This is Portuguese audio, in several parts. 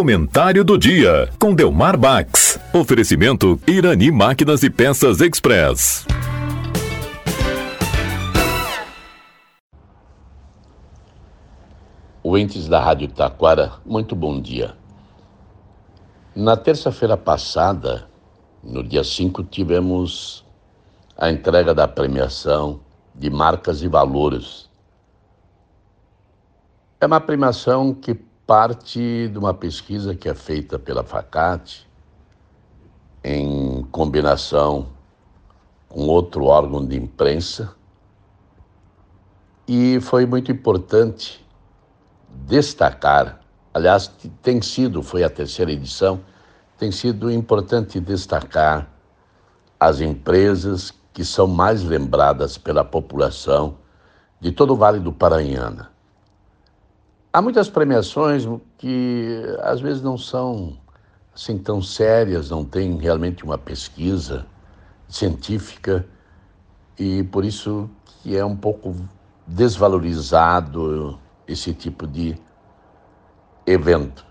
Comentário do dia com Delmar Bax. Oferecimento Irani Máquinas e Peças Express. Ouvintes da Rádio Taquara, muito bom dia. Na terça-feira passada, no dia 5, tivemos a entrega da premiação de marcas e valores. É uma premiação que parte de uma pesquisa que é feita pela FACAT, em combinação com outro órgão de imprensa, e foi muito importante destacar, aliás, tem sido, foi a terceira edição, tem sido importante destacar as empresas que são mais lembradas pela população de todo o Vale do Paranhana. Há muitas premiações que às vezes não são assim tão sérias, não tem realmente uma pesquisa científica e por isso que é um pouco desvalorizado esse tipo de evento.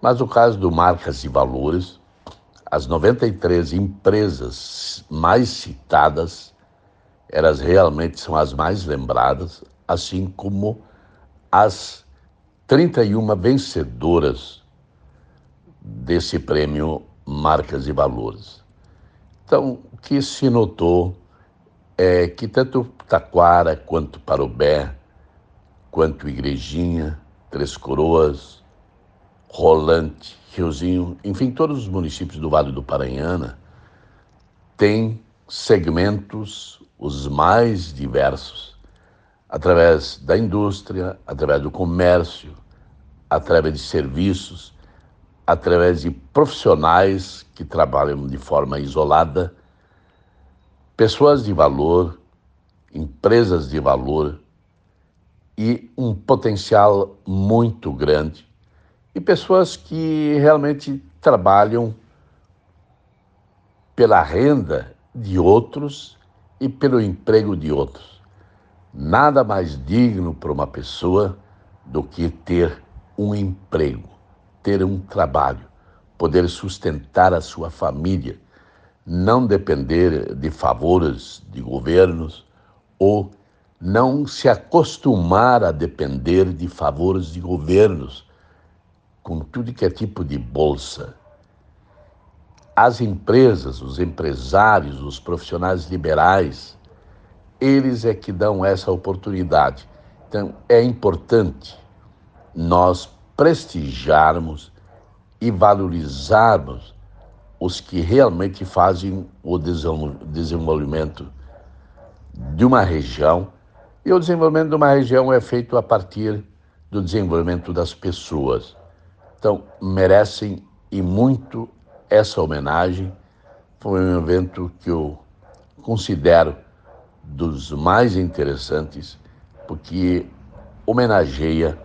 Mas o caso do Marcas e Valores, as 93 empresas mais citadas, elas realmente são as mais lembradas, assim como as 31 vencedoras desse prêmio Marcas e Valores. Então, o que se notou é que tanto Taquara quanto Parobé, quanto Igrejinha, Três Coroas, Rolante, Riozinho, enfim, todos os municípios do Vale do Paranhana têm segmentos os mais diversos através da indústria, através do comércio, através de serviços, através de profissionais que trabalham de forma isolada, pessoas de valor, empresas de valor e um potencial muito grande, e pessoas que realmente trabalham pela renda de outros e pelo emprego de outros. Nada mais digno para uma pessoa do que ter um emprego, ter um trabalho, poder sustentar a sua família, não depender de favores de governos ou não se acostumar a depender de favores de governos, com tudo que é tipo de bolsa. As empresas, os empresários, os profissionais liberais, eles é que dão essa oportunidade. Então, é importante nós prestigiarmos e valorizarmos os que realmente fazem o desenvolvimento de uma região. E o desenvolvimento de uma região é feito a partir do desenvolvimento das pessoas. Então, merecem e muito essa homenagem. Foi um evento que eu considero dos mais interessantes, porque homenageia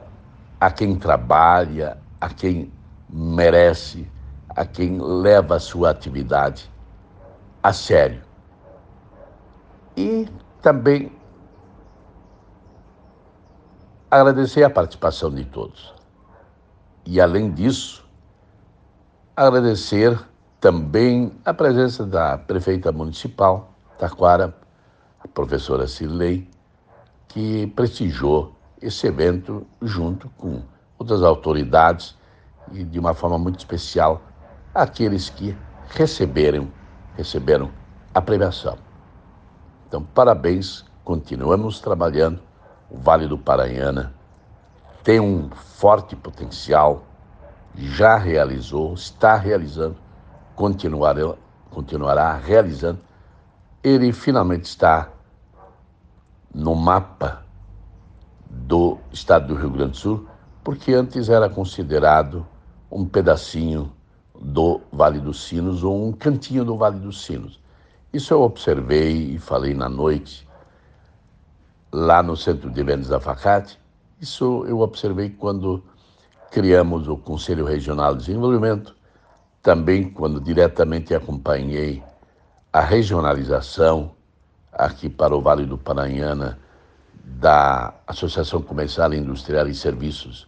a quem trabalha, a quem merece, a quem leva a sua atividade a sério. E também agradecer a participação de todos. E além disso, agradecer também a presença da prefeita municipal, Taquara, professora Cirlei, que prestigiou esse evento junto com outras autoridades e de uma forma muito especial aqueles que receberam, receberam a premiação. Então, parabéns, continuamos trabalhando. O Vale do Paranhana tem um forte potencial, já realizou, está realizando, continuará, continuará realizando. Ele finalmente está no mapa do estado do Rio Grande do Sul, porque antes era considerado um pedacinho do Vale dos Sinos ou um cantinho do Vale dos Sinos. Isso eu observei e falei na noite lá no Centro de Eventos da Facate. Isso eu observei quando criamos o Conselho Regional de Desenvolvimento, também quando diretamente acompanhei a regionalização aqui para o Vale do Paranhana da Associação Comercial, Industrial e Serviços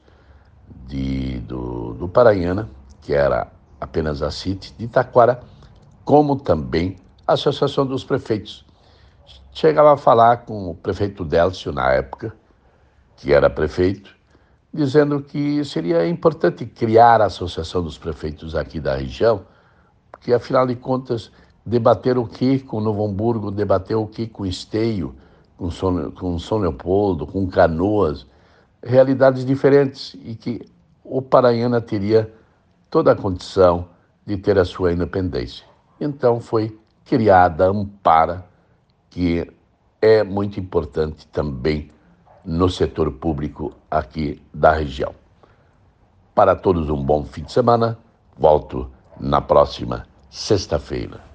de, do, do Paranhana, que era apenas a CIT de Itaquara, como também a Associação dos Prefeitos. Chegava a falar com o prefeito Délcio na época, que era prefeito, dizendo que seria importante criar a Associação dos Prefeitos aqui da região, porque afinal de contas, debater o que com Novo Hamburgo, debater o que com Esteio, com São, com São Leopoldo, com Canoas, realidades diferentes e que o Paranhana teria toda a condição de ter a sua independência. Então foi criada a Ampara, que é muito importante também no setor público aqui da região. Para todos um bom fim de semana. Volto na próxima sexta-feira.